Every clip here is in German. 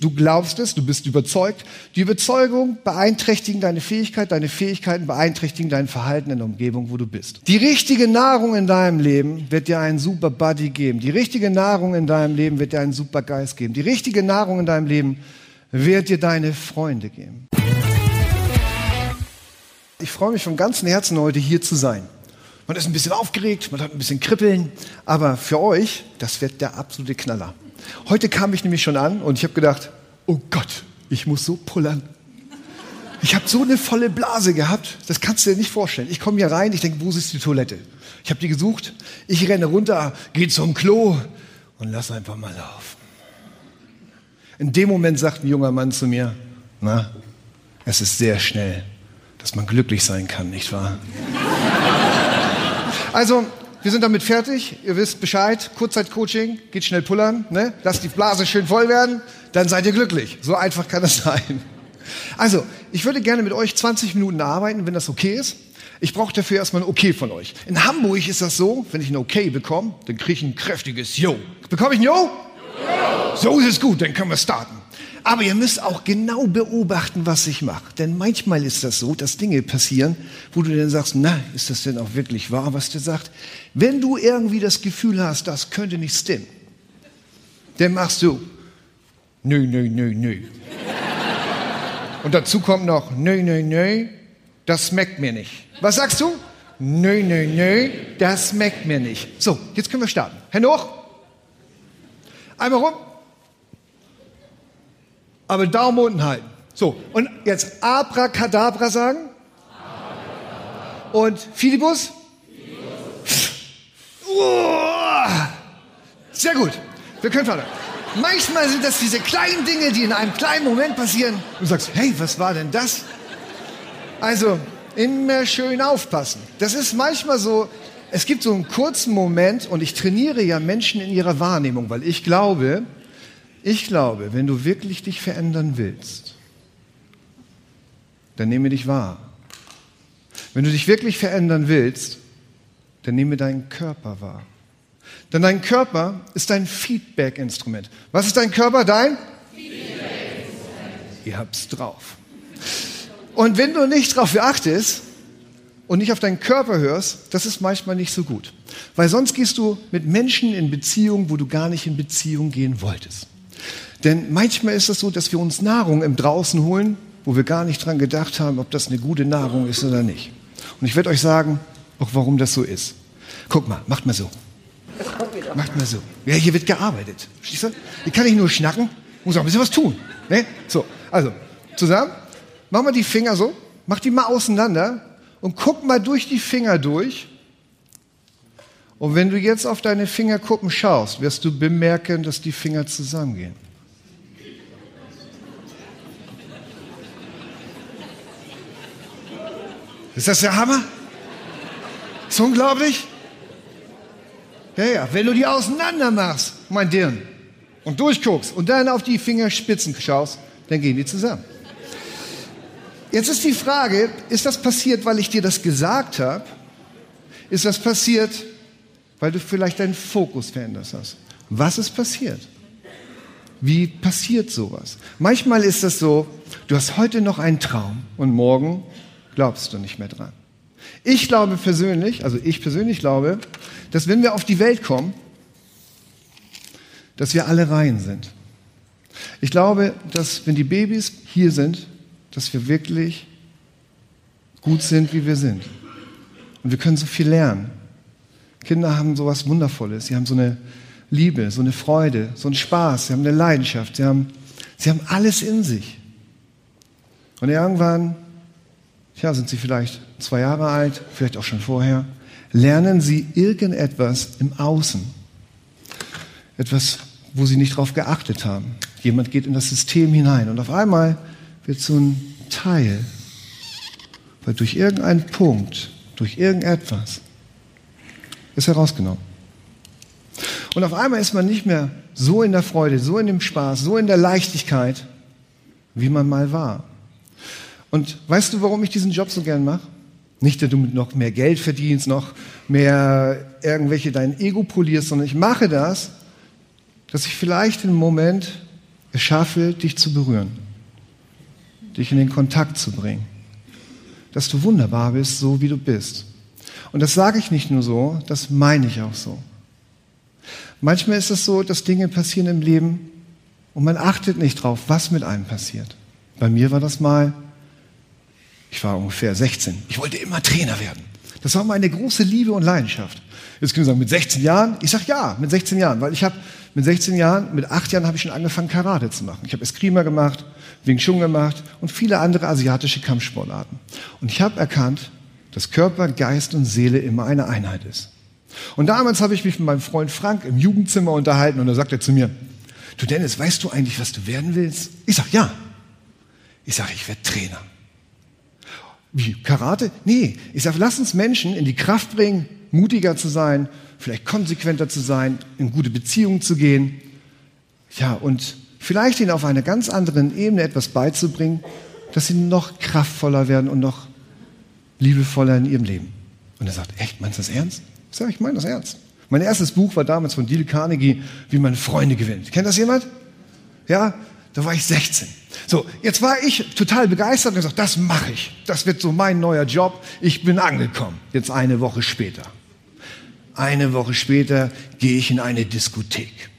Du glaubst es, du bist überzeugt. Die Überzeugung beeinträchtigen deine Fähigkeit, deine Fähigkeiten beeinträchtigen dein Verhalten in der Umgebung, wo du bist. Die richtige Nahrung in deinem Leben wird dir einen super Buddy geben. Die richtige Nahrung in deinem Leben wird dir einen super Geist geben. Die richtige Nahrung in deinem Leben wird dir deine Freunde geben. Ich freue mich von ganzem Herzen heute hier zu sein. Man ist ein bisschen aufgeregt, man hat ein bisschen Kribbeln, aber für euch, das wird der absolute Knaller. Heute kam ich nämlich schon an und ich habe gedacht, oh Gott, ich muss so pullern. Ich habe so eine volle Blase gehabt, das kannst du dir nicht vorstellen. Ich komme hier rein, ich denke, wo ist die Toilette? Ich habe die gesucht, ich renne runter, gehe zum Klo und lass einfach mal laufen. In dem Moment sagt ein junger Mann zu mir, na, es ist sehr schnell, dass man glücklich sein kann, nicht wahr? Also, wir sind damit fertig. Ihr wisst Bescheid. Kurzzeitcoaching, geht schnell pullern, ne? Lasst die Blase schön voll werden, dann seid ihr glücklich. So einfach kann es sein. Also, ich würde gerne mit euch 20 Minuten arbeiten, wenn das okay ist. Ich brauche dafür erstmal ein Okay von euch. In Hamburg ist das so, wenn ich ein Okay bekomme, dann kriege ich ein kräftiges Yo. Bekomme ich ein Yo? Yo! So ist es gut, dann können wir starten. Aber ihr müsst auch genau beobachten, was ich mache. Denn manchmal ist das so, dass Dinge passieren, wo du dann sagst, na, ist das denn auch wirklich wahr, was der sagt? Wenn du irgendwie das Gefühl hast, das könnte nicht stimmen, dann machst du, nö, nö, nö, nö. Und dazu kommt noch, nö, nö, nö, das schmeckt mir nicht. Was sagst du? Nö, nö, nö, das schmeckt mir nicht. So, jetzt können wir starten. Hände hoch. Einmal rum aber Daumen unten halten. So, und jetzt Abracadabra sagen. Und Philibus? Oh, sehr gut. Wir können weiter. Manchmal sind das diese kleinen Dinge, die in einem kleinen Moment passieren. Du sagst, hey, was war denn das? Also, immer schön aufpassen. Das ist manchmal so, es gibt so einen kurzen Moment und ich trainiere ja Menschen in ihrer Wahrnehmung, weil ich glaube, ich glaube, wenn du wirklich dich verändern willst, dann nehme dich wahr. Wenn du dich wirklich verändern willst, dann nehme deinen Körper wahr. Denn dein Körper ist dein Feedback-Instrument. Was ist dein Körper? Dein? Feedback-Instrument. Ihr habt's drauf. Und wenn du nicht darauf achtest und nicht auf deinen Körper hörst, das ist manchmal nicht so gut. Weil sonst gehst du mit Menschen in Beziehung, wo du gar nicht in Beziehung gehen wolltest. Denn manchmal ist es so, dass wir uns Nahrung im Draußen holen, wo wir gar nicht dran gedacht haben, ob das eine gute Nahrung ist oder nicht. Und ich werde euch sagen, auch warum das so ist. Guck mal, macht mal so. Macht mal so. Ja, hier wird gearbeitet. Verstehst? Hier kann ich nur schnacken, muss auch ein bisschen was tun. Ne? So, also, zusammen. Mach mal die Finger so, mach die mal auseinander und guck mal durch die Finger durch. Und wenn du jetzt auf deine Fingerkuppen schaust, wirst du bemerken, dass die Finger zusammengehen. Ist das der Hammer? Ist unglaublich? Ja, ja, wenn du die auseinander machst, mein Dirn, und durchguckst und dann auf die Fingerspitzen schaust, dann gehen die zusammen. Jetzt ist die Frage, ist das passiert, weil ich dir das gesagt habe? Ist das passiert, weil du vielleicht deinen Fokus verändert hast? Was ist passiert? Wie passiert sowas? Manchmal ist das so, du hast heute noch einen Traum und morgen glaubst du nicht mehr dran. Ich glaube persönlich, also ich persönlich glaube, dass wenn wir auf die Welt kommen, dass wir alle rein sind. Ich glaube, dass wenn die Babys hier sind, dass wir wirklich gut sind, wie wir sind. Und wir können so viel lernen. Kinder haben so was Wundervolles. Sie haben so eine Liebe, so eine Freude, so einen Spaß. Sie haben eine Leidenschaft. Sie haben, sie haben alles in sich. Und irgendwann ja, sind Sie vielleicht zwei Jahre alt, vielleicht auch schon vorher, lernen Sie irgendetwas im Außen. Etwas, wo Sie nicht darauf geachtet haben. Jemand geht in das System hinein und auf einmal wird so ein Teil, weil durch irgendeinen Punkt, durch irgendetwas, ist herausgenommen. Und auf einmal ist man nicht mehr so in der Freude, so in dem Spaß, so in der Leichtigkeit, wie man mal war. Und weißt du, warum ich diesen Job so gern mache? Nicht, dass du noch mehr Geld verdienst, noch mehr irgendwelche dein Ego polierst, sondern ich mache das, dass ich vielleicht im Moment erschaffe, dich zu berühren, dich in den Kontakt zu bringen, dass du wunderbar bist, so wie du bist. Und das sage ich nicht nur so, das meine ich auch so. Manchmal ist es so, dass Dinge passieren im Leben und man achtet nicht drauf, was mit einem passiert. Bei mir war das mal, ich war ungefähr 16. Ich wollte immer Trainer werden. Das war meine große Liebe und Leidenschaft. Jetzt können Sie sagen, mit 16 Jahren? Ich sage ja, mit 16 Jahren, weil ich habe mit 16 Jahren, mit 8 Jahren habe ich schon angefangen, Karate zu machen. Ich habe Eskrima gemacht, Wing Chun gemacht und viele andere asiatische Kampfsportarten. Und ich habe erkannt, dass Körper, Geist und Seele immer eine Einheit ist. Und damals habe ich mich mit meinem Freund Frank im Jugendzimmer unterhalten und da sagt er zu mir, du Dennis, weißt du eigentlich, was du werden willst? Ich sage, ja. Ich sage, ich werde Trainer. Wie, Karate? Nee. Ich sage, lass uns Menschen in die Kraft bringen, mutiger zu sein, vielleicht konsequenter zu sein, in gute Beziehungen zu gehen. Ja, und vielleicht ihnen auf einer ganz anderen Ebene etwas beizubringen, dass sie noch kraftvoller werden und noch liebevoller in ihrem Leben. Und er sagt, echt, meinst du das ernst? Ich sage, ich meine das ernst. Mein erstes Buch war damals von Dale Carnegie, wie man Freunde gewinnt. Kennt das jemand? Ja, da war ich 16. So, jetzt war ich total begeistert und gesagt, das mache ich. Das wird so mein neuer Job. Ich bin angekommen. Jetzt eine Woche später. Eine Woche später gehe ich in eine Diskothek.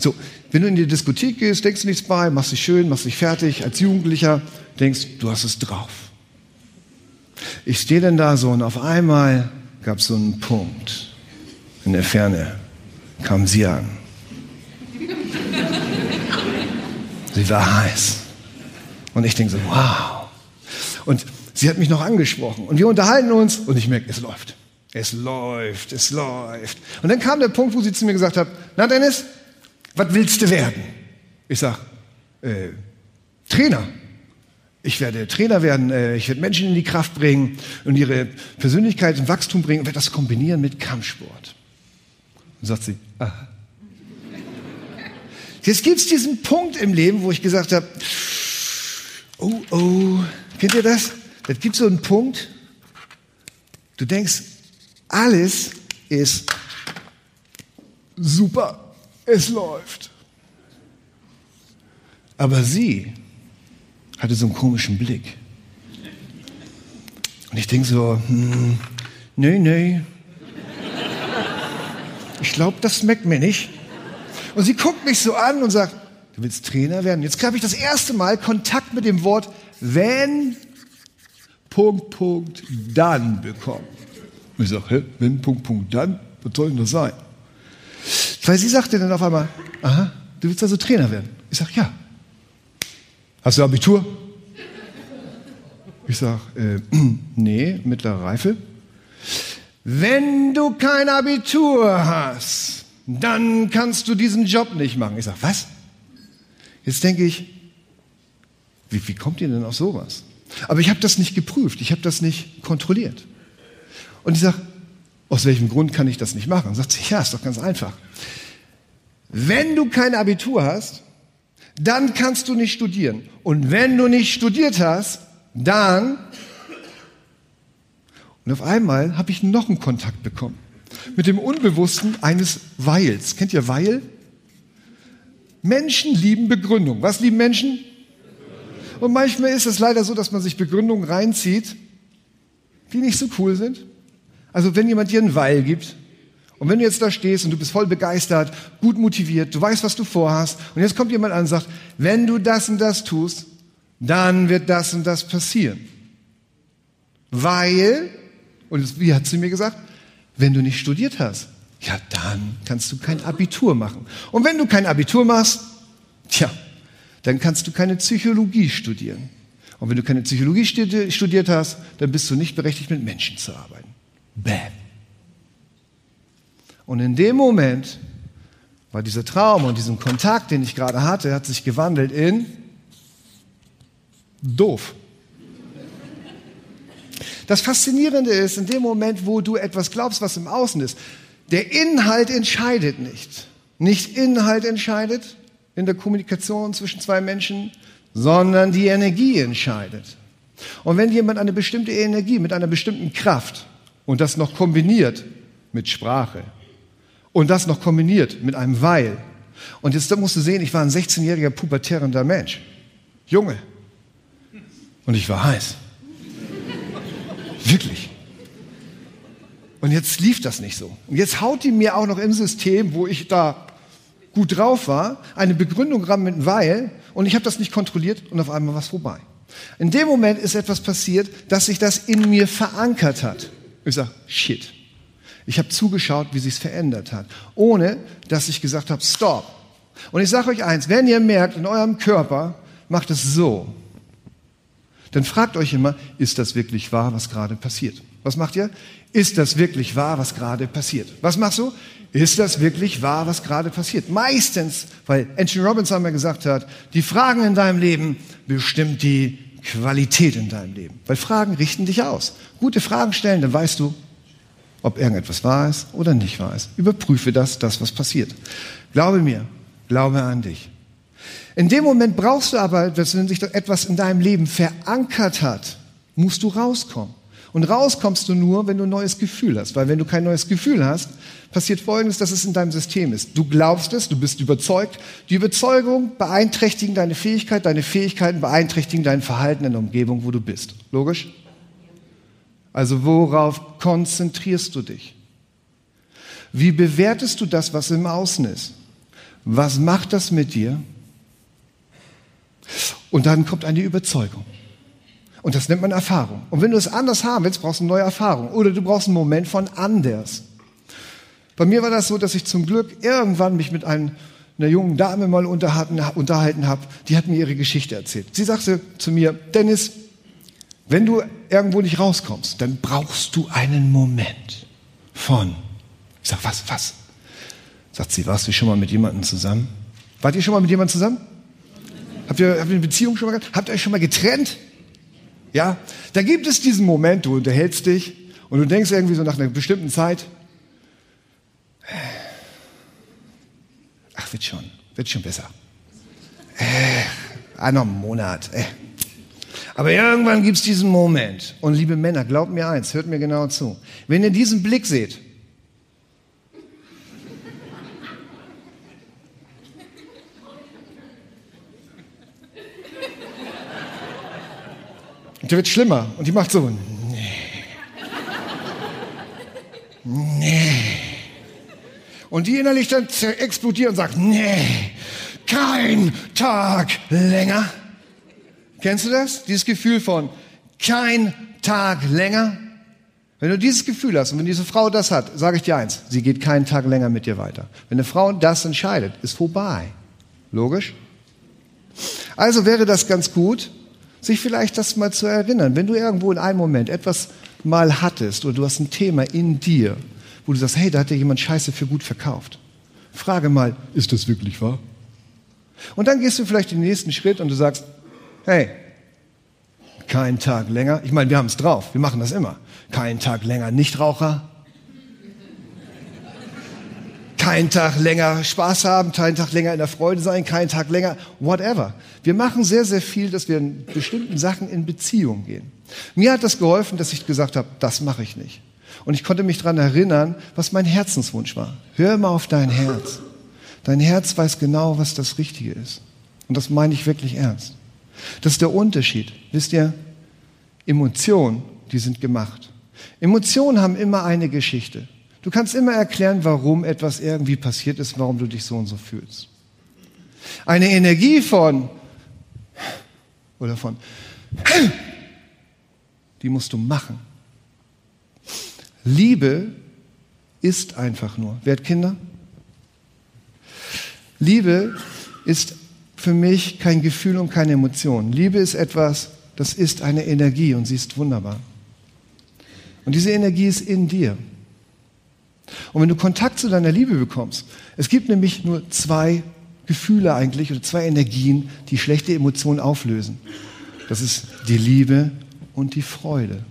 So, wenn du in die Diskothek gehst, denkst du nichts bei, machst dich schön, machst dich fertig. Als Jugendlicher denkst, du hast es drauf. Ich stehe dann da so und auf einmal gab es so einen Punkt. In der Ferne kam sie an. Sie war heiß. Und ich denke so, wow. Und sie hat mich noch angesprochen. Und wir unterhalten uns und ich merke, es läuft. Es läuft, es läuft. Und dann kam der Punkt, wo sie zu mir gesagt hat, na Dennis, was willst du werden? Ich sag, äh, Trainer. Ich werde Trainer werden, äh, ich werde Menschen in die Kraft bringen und ihre Persönlichkeit in Wachstum bringen und werde das kombinieren mit Kampfsport. Und sagt sie, aha. Jetzt gibt es diesen Punkt im Leben, wo ich gesagt habe, oh, oh, kennt ihr das? Das gibt so einen Punkt, du denkst, alles ist super, es läuft. Aber sie hatte so einen komischen Blick. Und ich denke so, hm, nee, nee. Ich glaube, das schmeckt mir nicht. Und sie guckt mich so an und sagt, du willst Trainer werden? Jetzt habe ich das erste Mal Kontakt mit dem Wort wenn, Punkt, Punkt, dann bekommen. Und ich sage, wenn, Punkt, Punkt, dann? Was soll denn das sein? Weil sie sagte dann auf einmal, aha, du willst also Trainer werden? Ich sage, ja. Hast du Abitur? Ich sage, äh, nee, mittlere Reife. Wenn du kein Abitur hast, dann kannst du diesen Job nicht machen. Ich sage, was? Jetzt denke ich, wie, wie kommt ihr denn auf sowas? Aber ich habe das nicht geprüft, ich habe das nicht kontrolliert. Und ich sage, aus welchem Grund kann ich das nicht machen? Und sagt sie, ja, ist doch ganz einfach. Wenn du kein Abitur hast, dann kannst du nicht studieren. Und wenn du nicht studiert hast, dann... Und auf einmal habe ich noch einen Kontakt bekommen mit dem Unbewussten eines Weils. Kennt ihr Weil? Menschen lieben Begründung. Was lieben Menschen? Und manchmal ist es leider so, dass man sich Begründungen reinzieht, die nicht so cool sind. Also wenn jemand dir einen Weil gibt, und wenn du jetzt da stehst und du bist voll begeistert, gut motiviert, du weißt, was du vorhast, und jetzt kommt jemand an und sagt, wenn du das und das tust, dann wird das und das passieren. Weil, und wie hat sie mir gesagt, wenn du nicht studiert hast, ja, dann kannst du kein Abitur machen. Und wenn du kein Abitur machst, tja, dann kannst du keine Psychologie studieren. Und wenn du keine Psychologie studiert hast, dann bist du nicht berechtigt, mit Menschen zu arbeiten. Bäm. Und in dem Moment war dieser Traum und diesen Kontakt, den ich gerade hatte, hat sich gewandelt in doof. Das Faszinierende ist, in dem Moment, wo du etwas glaubst, was im Außen ist, der Inhalt entscheidet nicht. Nicht Inhalt entscheidet in der Kommunikation zwischen zwei Menschen, sondern die Energie entscheidet. Und wenn jemand eine bestimmte Energie mit einer bestimmten Kraft und das noch kombiniert mit Sprache und das noch kombiniert mit einem Weil Und jetzt musst du sehen, ich war ein 16-jähriger pubertärender Mensch. Junge. Und ich war heiß. Wirklich. Und jetzt lief das nicht so. Und jetzt haut die mir auch noch im System, wo ich da gut drauf war, eine Begründung ran mit weil und ich habe das nicht kontrolliert und auf einmal war es vorbei. In dem Moment ist etwas passiert, dass sich das in mir verankert hat. Ich sage, shit. Ich habe zugeschaut, wie sich es verändert hat, ohne dass ich gesagt habe, stop. Und ich sage euch eins, wenn ihr merkt, in eurem Körper macht es so, dann fragt euch immer, ist das wirklich wahr, was gerade passiert? Was macht ihr? Ist das wirklich wahr, was gerade passiert? Was machst du? Ist das wirklich wahr, was gerade passiert? Meistens, weil Anthony Robbins einmal gesagt hat, die Fragen in deinem Leben bestimmt die Qualität in deinem Leben. Weil Fragen richten dich aus. Gute Fragen stellen, dann weißt du, ob irgendetwas wahr ist oder nicht wahr ist. Überprüfe das, das, was passiert. Glaube mir, glaube an dich. In dem Moment brauchst du aber, dass wenn sich etwas in deinem Leben verankert hat, musst du rauskommen. Und rauskommst du nur, wenn du ein neues Gefühl hast. Weil wenn du kein neues Gefühl hast, passiert Folgendes, dass es in deinem System ist. Du glaubst es, du bist überzeugt. Die Überzeugung beeinträchtigen deine Fähigkeit, deine Fähigkeiten beeinträchtigen dein Verhalten in der Umgebung, wo du bist. Logisch? Also worauf konzentrierst du dich? Wie bewertest du das, was im Außen ist? Was macht das mit dir? Und dann kommt eine Überzeugung. Und das nennt man Erfahrung. Und wenn du es anders haben willst, brauchst du eine neue Erfahrung. Oder du brauchst einen Moment von anders. Bei mir war das so, dass ich zum Glück irgendwann mich mit einer jungen Dame mal unterhalten, unterhalten habe. Die hat mir ihre Geschichte erzählt. Sie sagte zu mir, Dennis, wenn du irgendwo nicht rauskommst, dann brauchst du einen Moment von. Ich sag, was, was? Sagt sie, warst du schon mal mit jemandem zusammen? Wart ihr schon mal mit jemandem zusammen? Habt ihr, habt ihr eine Beziehung schon mal gehabt? Habt ihr euch schon mal getrennt? Ja, da gibt es diesen Moment, du unterhältst dich und du denkst irgendwie so nach einer bestimmten Zeit, ach, wird schon, wird schon besser. Äh, noch einen Monat. Äh. Aber irgendwann gibt es diesen Moment. Und liebe Männer, glaubt mir eins, hört mir genau zu. Wenn ihr diesen Blick seht, Und der wird schlimmer. Und die macht so, nee. Nee. Und die innerlich dann explodiert und sagt, nee, kein Tag länger. Kennst du das? Dieses Gefühl von kein Tag länger? Wenn du dieses Gefühl hast und wenn diese Frau das hat, sage ich dir eins, sie geht keinen Tag länger mit dir weiter. Wenn eine Frau das entscheidet, ist vorbei. Logisch? Also wäre das ganz gut, sich vielleicht das mal zu erinnern. Wenn du irgendwo in einem Moment etwas mal hattest oder du hast ein Thema in dir, wo du sagst, hey, da hat dir jemand Scheiße für gut verkauft. Frage mal, ist das wirklich wahr? Und dann gehst du vielleicht den nächsten Schritt und du sagst, hey, kein Tag länger. Ich meine, wir haben es drauf, wir machen das immer. Kein Tag länger Nichtraucher, keinen Tag länger Spaß haben, keinen Tag länger in der Freude sein, keinen Tag länger whatever. Wir machen sehr, sehr viel, dass wir in bestimmten Sachen in Beziehung gehen. Mir hat das geholfen, dass ich gesagt habe, das mache ich nicht. Und ich konnte mich daran erinnern, was mein Herzenswunsch war. Hör immer auf dein Herz. Dein Herz weiß genau, was das Richtige ist. Und das meine ich wirklich ernst. Das ist der Unterschied. Wisst ihr, Emotionen, die sind gemacht. Emotionen haben immer eine Geschichte. Du kannst immer erklären, warum etwas irgendwie passiert ist, warum du dich so und so fühlst. Eine Energie von oder von die musst du machen. Liebe ist einfach nur. Wer hat Kinder? Liebe ist für mich kein Gefühl und keine Emotion. Liebe ist etwas, das ist eine Energie und sie ist wunderbar. Und diese Energie ist in dir. Und wenn du Kontakt zu deiner Liebe bekommst, es gibt nämlich nur zwei Gefühle eigentlich oder zwei Energien, die schlechte Emotionen auflösen. Das ist die Liebe und die Freude.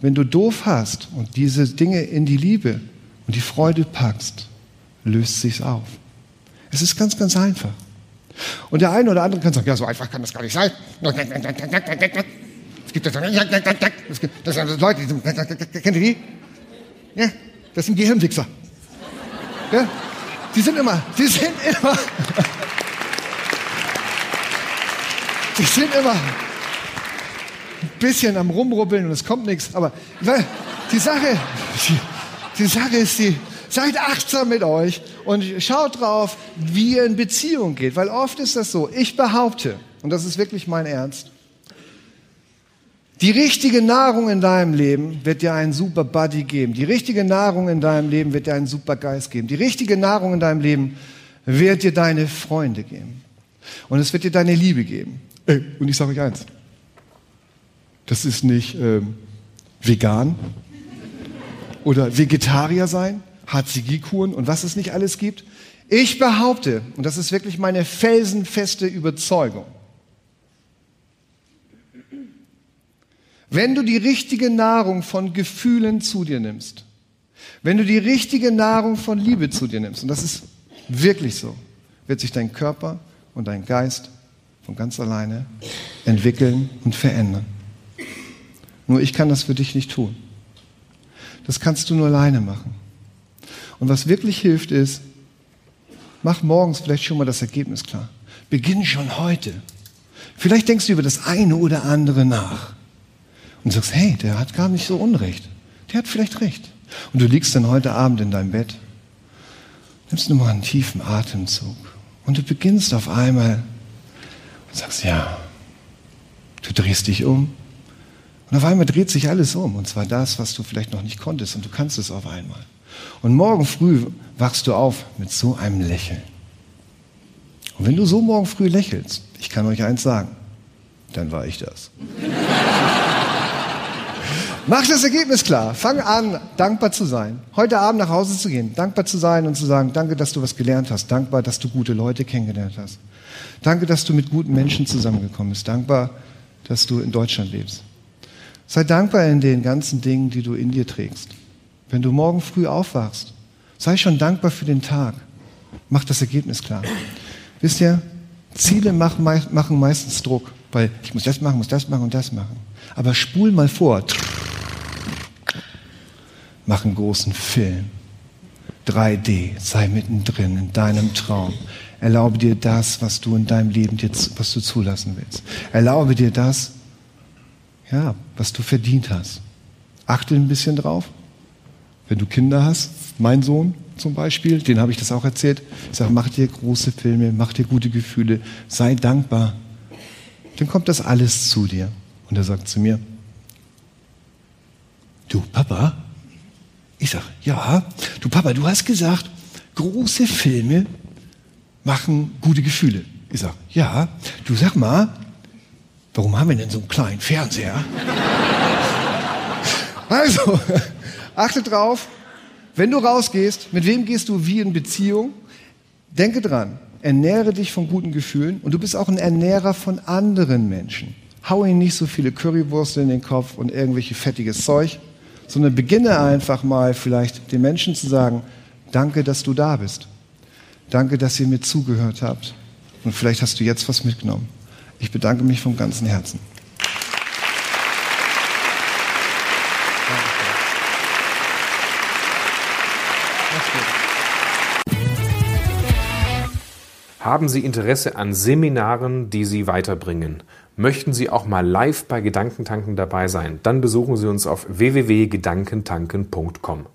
Wenn du doof hast und diese Dinge in die Liebe und die Freude packst, löst sich's auf. Es ist ganz, ganz einfach. Und der eine oder andere kann sagen, ja, so einfach kann das gar nicht sein. Es gibt sind Leute, die, kennt die? Ja, das sind Gehirnwichser. Ja? die sind immer, die sind immer, die sind immer ein bisschen am Rumrubbeln und es kommt nichts. Aber die Sache, die, die Sache ist die, seid achtsam mit euch und schaut drauf, wie ihr in Beziehung geht. Weil oft ist das so, ich behaupte, und das ist wirklich mein Ernst, die richtige Nahrung in deinem Leben wird dir einen super Buddy geben. Die richtige Nahrung in deinem Leben wird dir einen super Geist geben. Die richtige Nahrung in deinem Leben wird dir deine Freunde geben. Und es wird dir deine Liebe geben. Äh, und ich sage euch eins. Das ist nicht ähm, vegan oder Vegetarier sein, HCG-Kuren und was es nicht alles gibt. Ich behaupte, und das ist wirklich meine felsenfeste Überzeugung, Wenn du die richtige Nahrung von Gefühlen zu dir nimmst, wenn du die richtige Nahrung von Liebe zu dir nimmst, und das ist wirklich so, wird sich dein Körper und dein Geist von ganz alleine entwickeln und verändern. Nur ich kann das für dich nicht tun. Das kannst du nur alleine machen. Und was wirklich hilft ist, mach morgens vielleicht schon mal das Ergebnis klar. Beginn schon heute. Vielleicht denkst du über das eine oder andere nach und sagst, hey, der hat gar nicht so Unrecht. Der hat vielleicht recht. Und du liegst dann heute Abend in deinem Bett, nimmst nur mal einen tiefen Atemzug und du beginnst auf einmal und sagst, ja, du drehst dich um und auf einmal dreht sich alles um und zwar das, was du vielleicht noch nicht konntest und du kannst es auf einmal. Und morgen früh wachst du auf mit so einem Lächeln. Und wenn du so morgen früh lächelst, ich kann euch eins sagen, dann war ich das. Mach das Ergebnis klar. Fang an, dankbar zu sein. Heute Abend nach Hause zu gehen, dankbar zu sein und zu sagen, danke, dass du was gelernt hast. Dankbar, dass du gute Leute kennengelernt hast. Danke, dass du mit guten Menschen zusammengekommen bist. Dankbar, dass du in Deutschland lebst. Sei dankbar in den ganzen Dingen, die du in dir trägst. Wenn du morgen früh aufwachst, sei schon dankbar für den Tag. Mach das Ergebnis klar. Wisst ihr, Ziele machen, meistens Druck, weil ich muss das machen, muss das machen und das machen. Aber spul mal vor mach einen großen Film. 3D, sei mittendrin in deinem Traum. Erlaube dir das, was du in deinem Leben dir, was du zulassen willst. Erlaube dir das, ja, was du verdient hast. Achte ein bisschen drauf. Wenn du Kinder hast, mein Sohn zum Beispiel, den habe ich das auch erzählt. Ich sage, mach dir große Filme, mach dir gute Gefühle, sei dankbar. Dann kommt das alles zu dir. Und er sagt zu mir, du Papa, ich sage, ja, du Papa, du hast gesagt, große Filme machen gute Gefühle. Ich sage, ja, du sag mal, warum haben wir denn so einen kleinen Fernseher? also, achte drauf, wenn du rausgehst, mit wem gehst du wie in Beziehung? Denke dran, ernähre dich von guten Gefühlen und du bist auch ein Ernährer von anderen Menschen. Hau ihnen nicht so viele Currywurst in den Kopf und irgendwelche fettiges Zeug, sondern beginne einfach mal vielleicht den Menschen zu sagen, danke, dass du da bist. Danke, dass ihr mir zugehört habt. Und vielleicht hast du jetzt was mitgenommen. Ich bedanke mich vom ganzen Herzen. Haben Sie Interesse an Seminaren, die Sie weiterbringen? Möchten Sie auch mal live bei Gedankentanken dabei sein? Dann besuchen Sie uns auf www.gedankentanken.com.